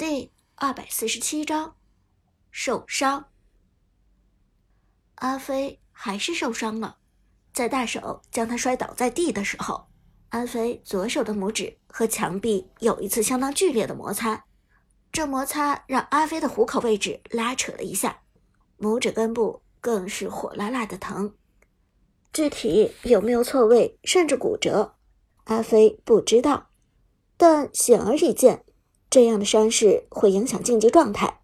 第二百四十七章受伤。阿飞还是受伤了，在大手将他摔倒在地的时候，阿飞左手的拇指和墙壁有一次相当剧烈的摩擦，这摩擦让阿飞的虎口位置拉扯了一下，拇指根部更是火辣辣的疼。具体有没有错位甚至骨折，阿飞不知道，但显而易见。这样的伤势会影响竞技状态。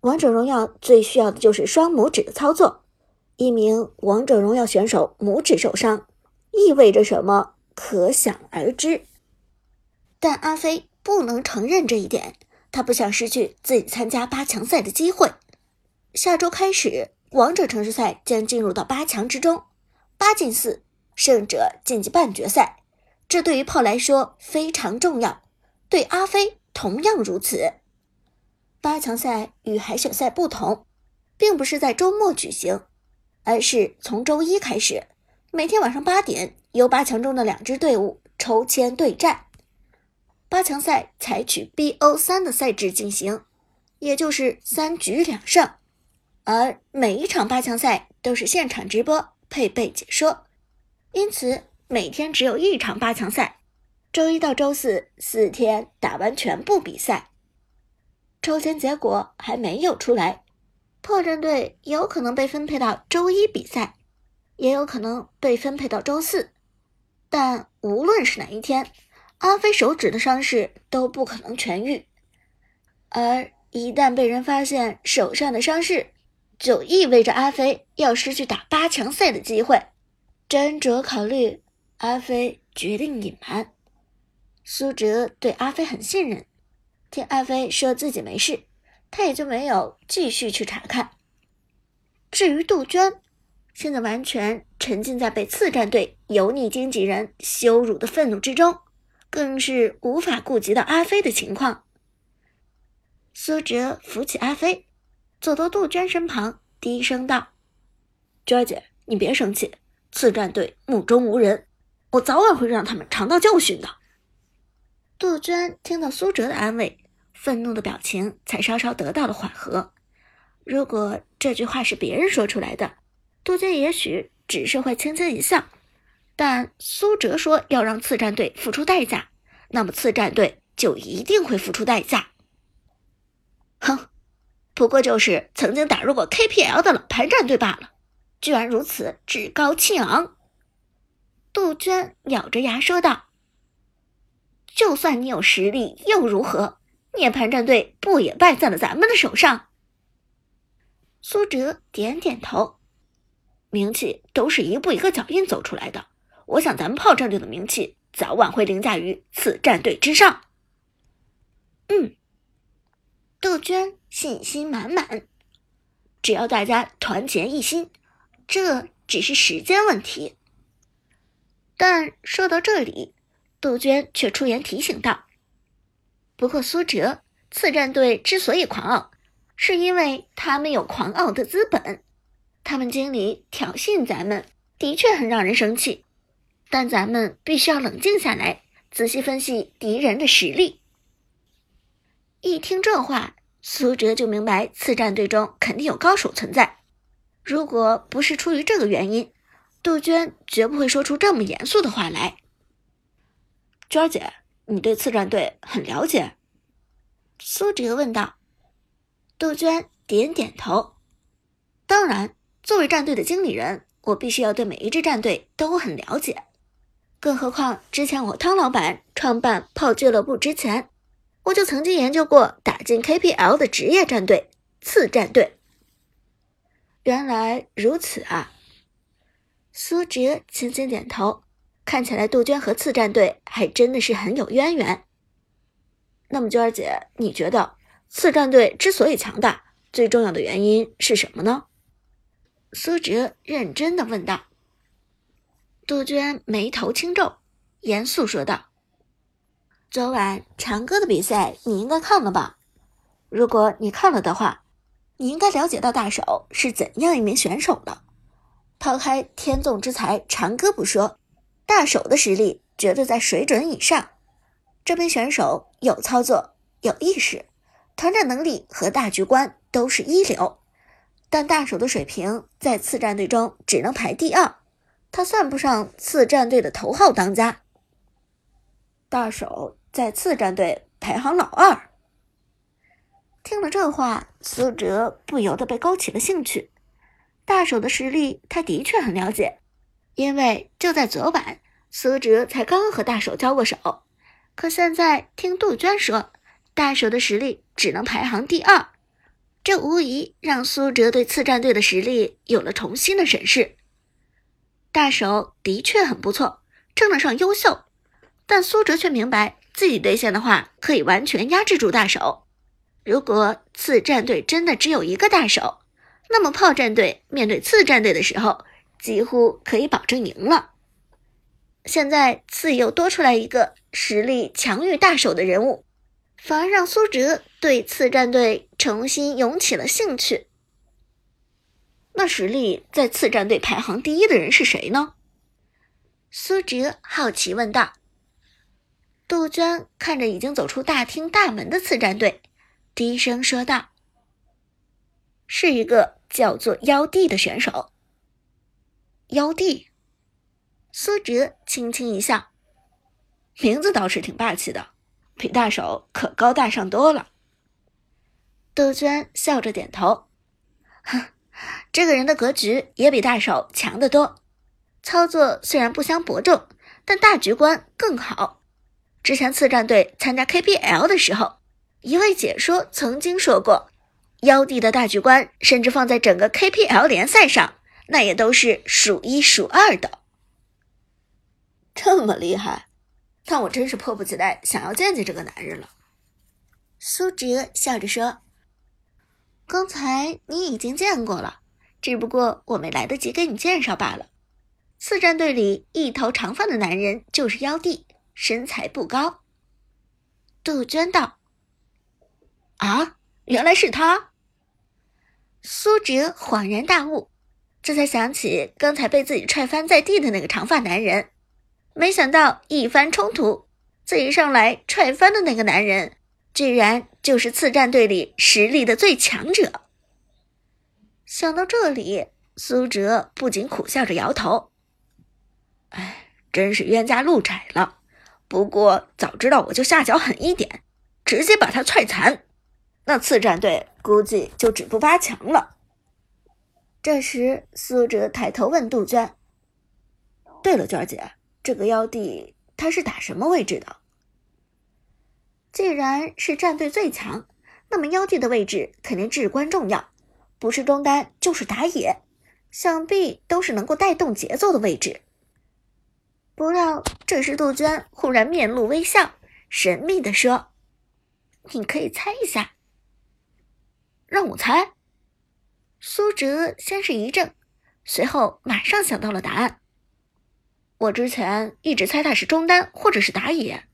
王者荣耀最需要的就是双拇指的操作。一名王者荣耀选手拇指受伤，意味着什么？可想而知。但阿飞不能承认这一点，他不想失去自己参加八强赛的机会。下周开始，王者城市赛将进入到八强之中，八进四，胜者晋级半决赛。这对于炮来说非常重要，对阿飞。同样如此，八强赛与海选赛不同，并不是在周末举行，而是从周一开始，每天晚上八点由八强中的两支队伍抽签对战。八强赛采取 BO 三的赛制进行，也就是三局两胜，而每一场八强赛都是现场直播配备解说，因此每天只有一场八强赛。周一到周四四天打完全部比赛，抽签结果还没有出来，破阵队有可能被分配到周一比赛，也有可能被分配到周四。但无论是哪一天，阿飞手指的伤势都不可能痊愈，而一旦被人发现手上的伤势，就意味着阿飞要失去打八强赛的机会。斟酌考虑，阿飞决定隐瞒。苏哲对阿飞很信任，听阿飞说自己没事，他也就没有继续去查看。至于杜鹃，现在完全沉浸在被次战队油腻经纪人羞辱的愤怒之中，更是无法顾及到阿飞的情况。苏哲扶起阿飞，走到杜鹃身旁，低声道：“娟姐，你别生气，次战队目中无人，我早晚会让他们尝到教训的。”杜鹃听到苏哲的安慰，愤怒的表情才稍稍得到了缓和。如果这句话是别人说出来的，杜鹃也许只是会轻轻一笑。但苏哲说要让次战队付出代价，那么次战队就一定会付出代价。哼，不过就是曾经打入过 KPL 的老牌战队罢了，居然如此趾高气昂。杜鹃咬着牙说道。就算你有实力又如何？涅槃战队不也败在了咱们的手上？苏哲点点头，名气都是一步一个脚印走出来的。我想咱们炮战队的名气早晚会凌驾于此战队之上。嗯，杜鹃信心满满，只要大家团结一心，这只是时间问题。但说到这里。杜鹃却出言提醒道：“不过苏哲，次战队之所以狂傲，是因为他们有狂傲的资本。他们经理挑衅咱们，的确很让人生气。但咱们必须要冷静下来，仔细分析敌人的实力。”一听这话，苏哲就明白次战队中肯定有高手存在。如果不是出于这个原因，杜鹃绝不会说出这么严肃的话来。娟儿姐，你对次战队很了解？苏哲问道。杜鹃点点头。当然，作为战队的经理人，我必须要对每一支战队都很了解。更何况，之前我汤老板创办炮俱乐部之前，我就曾经研究过打进 KPL 的职业战队次战队。原来如此啊！苏哲轻轻点头。看起来杜鹃和次战队还真的是很有渊源。那么娟儿姐，你觉得次战队之所以强大，最重要的原因是什么呢？苏哲认真的问道。杜鹃眉头轻皱，严肃说道：“昨晚长歌的比赛你应该看了吧？如果你看了的话，你应该了解到大手是怎样一名选手的。抛开天纵之才长歌不说。”大手的实力绝对在水准以上。这名选手有操作、有意识，团战能力和大局观都是一流，但大手的水平在次战队中只能排第二，他算不上次战队的头号当家。大手在次战队排行老二。听了这话，苏哲不由得被勾起了兴趣。大手的实力，他的确很了解，因为就在昨晚，苏哲才刚和大手交过手。可现在听杜鹃说，大手的实力只能排行第二，这无疑让苏哲对次战队的实力有了重新的审视。大手的确很不错，称得上优秀。但苏哲却明白，自己对线的话，可以完全压制住大手。如果次战队真的只有一个大手，那么炮战队面对次战队的时候，几乎可以保证赢了。现在次又多出来一个实力强于大手的人物，反而让苏哲对次战队重新涌起了兴趣。那实力在次战队排行第一的人是谁呢？苏哲好奇问道。杜鹃看着已经走出大厅大门的次战队，低声说道：“是一个叫做妖帝的选手。”妖帝，苏哲轻轻一笑，名字倒是挺霸气的，比大手可高大上多了。杜鹃笑着点头：“哼，这个人的格局也比大手强得多，操作虽然不相伯仲，但大局观更好。”之前次战队参加 KPL 的时候，一位解说曾经说过，妖帝的大局观甚至放在整个 KPL 联赛上，那也都是数一数二的。这么厉害，但我真是迫不及待想要见见这个男人了。苏哲笑着说：“刚才你已经见过了，只不过我没来得及给你介绍罢了。四战队里一头长发的男人就是妖帝。”身材不高，杜鹃道：“啊，原来是他。”苏哲恍然大悟，这才想起刚才被自己踹翻在地的那个长发男人。没想到一番冲突，自己上来踹翻的那个男人，居然就是次战队里实力的最强者。想到这里，苏哲不禁苦笑着摇头：“哎，真是冤家路窄了。”不过早知道我就下脚狠一点，直接把他踹残，那次战队估计就止步八强了。这时，苏哲抬头问杜鹃：“对了，娟儿姐，这个妖帝他是打什么位置的？既然是战队最强，那么妖帝的位置肯定至关重要，不是中单就是打野，想必都是能够带动节奏的位置。”不料，这时杜鹃忽然面露微笑，神秘地说：“你可以猜一下。”让我猜。苏哲先是一怔，随后马上想到了答案。我之前一直猜他是中单或者是打野，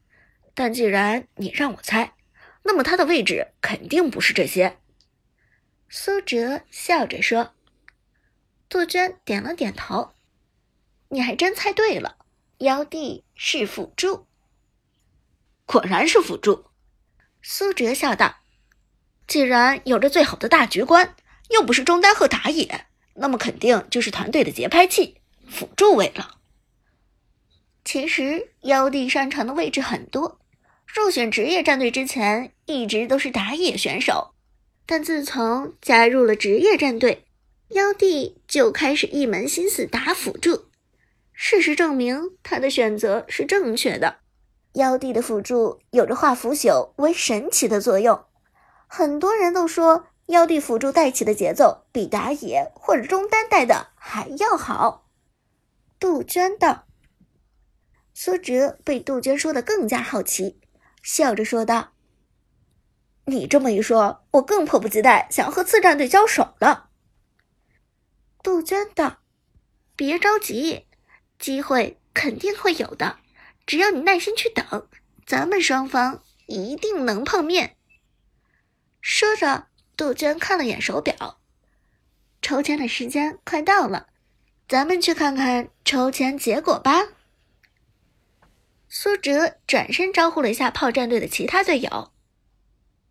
但既然你让我猜，那么他的位置肯定不是这些。苏哲笑着说。杜鹃点了点头：“你还真猜对了。”妖帝是辅助，果然是辅助。苏哲笑道：“既然有着最好的大局观，又不是中单和打野，那么肯定就是团队的节拍器、辅助位了。”其实，妖帝擅长的位置很多。入选职业战队之前，一直都是打野选手，但自从加入了职业战队，妖帝就开始一门心思打辅助。事实证明，他的选择是正确的。妖帝的辅助有着化腐朽为神奇的作用，很多人都说妖帝辅助带起的节奏比打野或者中单带的还要好。杜鹃道。苏哲被杜鹃说的更加好奇，笑着说道：“你这么一说，我更迫不及待想要和次战队交手了。”杜鹃道：“别着急。”机会肯定会有的，只要你耐心去等，咱们双方一定能碰面。说着，杜鹃看了眼手表，抽签的时间快到了，咱们去看看抽签结果吧。苏哲转身招呼了一下炮战队的其他队友：“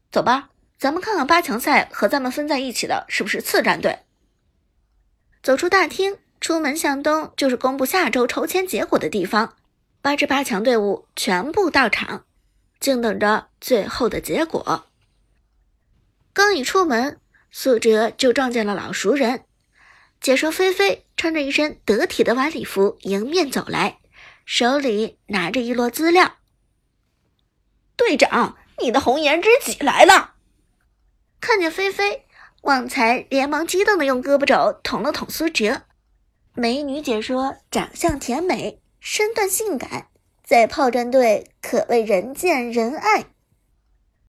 走吧，咱们看看八强赛和咱们分在一起的是不是次战队。走出大厅，出门向东就是公布下周抽签结果的地方。八支八强队伍全部到场，静等着最后的结果。刚一出门，苏哲就撞见了老熟人，解说菲菲穿着一身得体的晚礼服迎面走来，手里拿着一摞资料。队长，你的红颜知己来了！看见菲菲，旺财连忙激动的用胳膊肘捅了捅苏哲。美女解说长相甜美，身段性感，在炮战队可谓人见人爱。